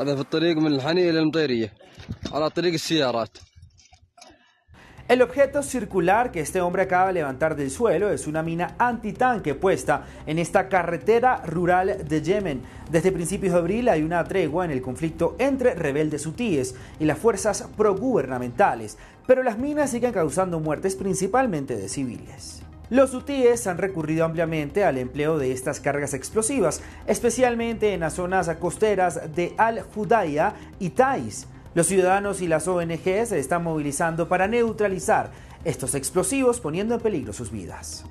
هذا في الطريق من الحني إلى المطيرية على طريق السيارات El objeto circular que este hombre acaba de levantar del suelo es una mina antitanque puesta en esta carretera rural de Yemen. Desde principios de abril hay una tregua en el conflicto entre rebeldes hutíes y las fuerzas progubernamentales, pero las minas siguen causando muertes principalmente de civiles. Los hutíes han recurrido ampliamente al empleo de estas cargas explosivas, especialmente en las zonas costeras de Al-Hudaya y Taiz. Los ciudadanos y las ONG se están movilizando para neutralizar estos explosivos poniendo en peligro sus vidas.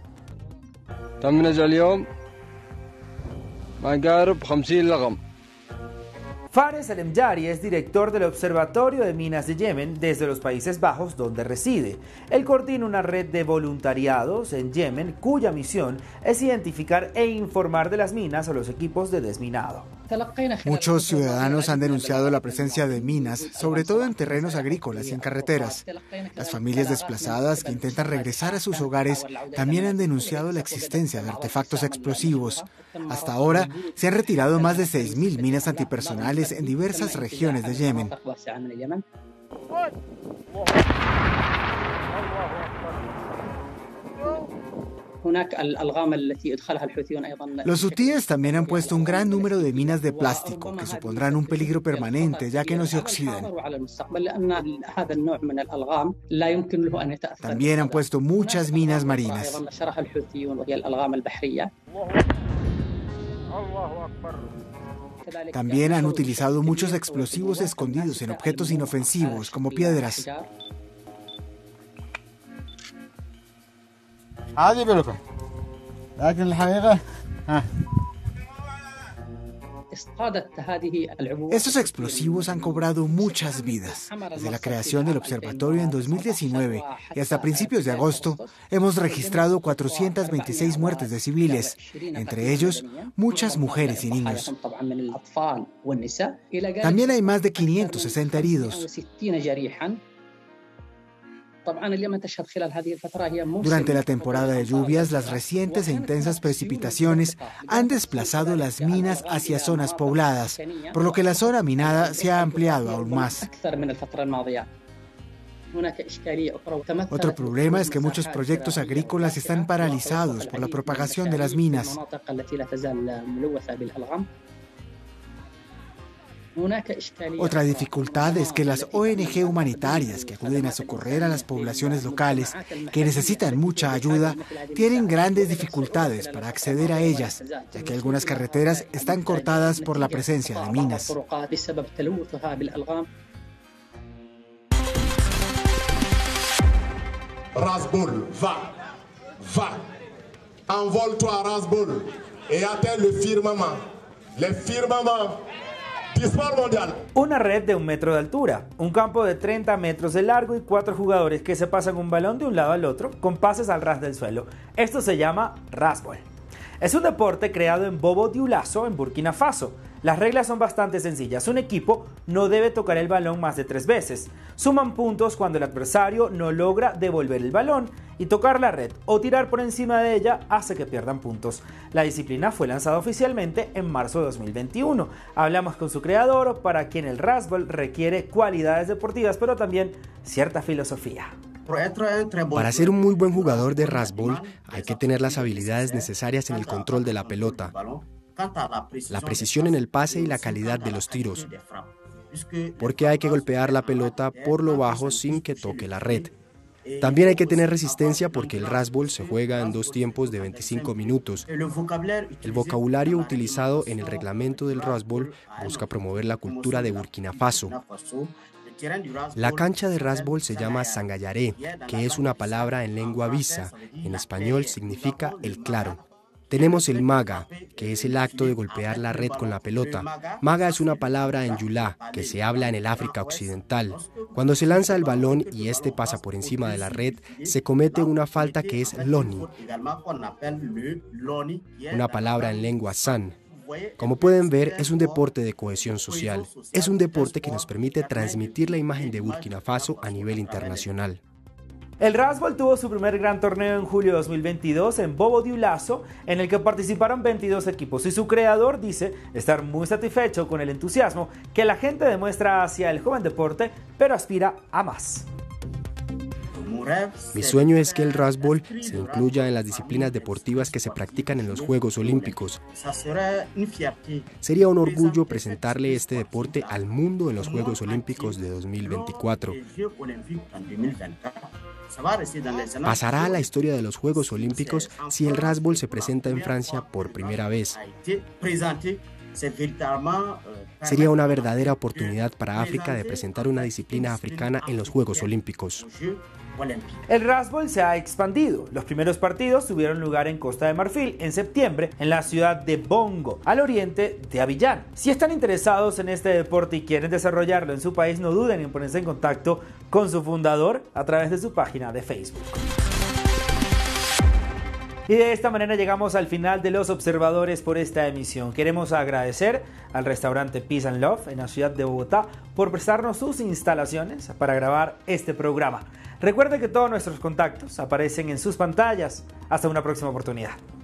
Fares El-Emjari es director del Observatorio de Minas de Yemen desde los Países Bajos, donde reside. Él coordina una red de voluntariados en Yemen cuya misión es identificar e informar de las minas a los equipos de desminado. Muchos ciudadanos han denunciado la presencia de minas, sobre todo en terrenos agrícolas y en carreteras. Las familias desplazadas que intentan regresar a sus hogares también han denunciado la existencia de artefactos explosivos. Hasta ahora se han retirado más de 6.000 minas antipersonales en diversas regiones de Yemen. Los hutíes también han puesto un gran número de minas de plástico que supondrán un peligro permanente ya que no se oxidan. También han puesto muchas minas marinas. También han utilizado muchos explosivos escondidos en objetos inofensivos como piedras. Estos explosivos han cobrado muchas vidas. Desde la creación del observatorio en 2019 y hasta principios de agosto, hemos registrado 426 muertes de civiles, entre ellos muchas mujeres y niños. También hay más de 560 heridos. Durante la temporada de lluvias, las recientes e intensas precipitaciones han desplazado las minas hacia zonas pobladas, por lo que la zona minada se ha ampliado aún más. Otro problema es que muchos proyectos agrícolas están paralizados por la propagación de las minas. Otra dificultad es que las ONG humanitarias que acuden a socorrer a las poblaciones locales que necesitan mucha ayuda tienen grandes dificultades para acceder a ellas, ya que algunas carreteras están cortadas por la presencia de minas. Rasbol, va, va, envole-toi à Rasbol et atteins le firmament, le firmament. Una red de un metro de altura, un campo de 30 metros de largo y cuatro jugadores que se pasan un balón de un lado al otro con pases al ras del suelo. Esto se llama rasbol. Es un deporte creado en Bobo Diulazo, en Burkina Faso. Las reglas son bastante sencillas. Un equipo no debe tocar el balón más de tres veces. Suman puntos cuando el adversario no logra devolver el balón y tocar la red o tirar por encima de ella hace que pierdan puntos. La disciplina fue lanzada oficialmente en marzo de 2021. Hablamos con su creador, para quien el rasbol requiere cualidades deportivas, pero también cierta filosofía. Para ser un muy buen jugador de rasbol hay que tener las habilidades necesarias en el control de la pelota, la precisión en el pase y la calidad de los tiros, porque hay que golpear la pelota por lo bajo sin que toque la red. También hay que tener resistencia porque el rasbol se juega en dos tiempos de 25 minutos. El vocabulario utilizado en el reglamento del rasbol busca promover la cultura de Burkina Faso. La cancha de rasbol se llama Sangayaré, que es una palabra en lengua visa. En español significa el claro. Tenemos el maga, que es el acto de golpear la red con la pelota. Maga es una palabra en yulá, que se habla en el África Occidental. Cuando se lanza el balón y este pasa por encima de la red, se comete una falta que es loni, una palabra en lengua san. Como pueden ver, es un deporte de cohesión social. Es un deporte que nos permite transmitir la imagen de Burkina Faso a nivel internacional. El Rasbol tuvo su primer gran torneo en julio de 2022 en Bobo Dioulasso, en el que participaron 22 equipos y su creador dice estar muy satisfecho con el entusiasmo que la gente demuestra hacia el joven deporte, pero aspira a más. Mi sueño es que el Rasbol se incluya en las disciplinas deportivas que se practican en los Juegos Olímpicos. Sería un orgullo presentarle este deporte al mundo en los Juegos Olímpicos de 2024. Pasará a la historia de los Juegos Olímpicos si el Rasbol se presenta en Francia por primera vez. Sería una verdadera oportunidad para África de presentar una disciplina africana en los Juegos Olímpicos. El Rasbol se ha expandido. Los primeros partidos tuvieron lugar en Costa de Marfil en septiembre en la ciudad de Bongo, al oriente de Avillán. Si están interesados en este deporte y quieren desarrollarlo en su país, no duden en ponerse en contacto con su fundador a través de su página de Facebook. Y de esta manera llegamos al final de los observadores por esta emisión. Queremos agradecer al restaurante Peace and Love en la ciudad de Bogotá por prestarnos sus instalaciones para grabar este programa. Recuerde que todos nuestros contactos aparecen en sus pantallas. Hasta una próxima oportunidad.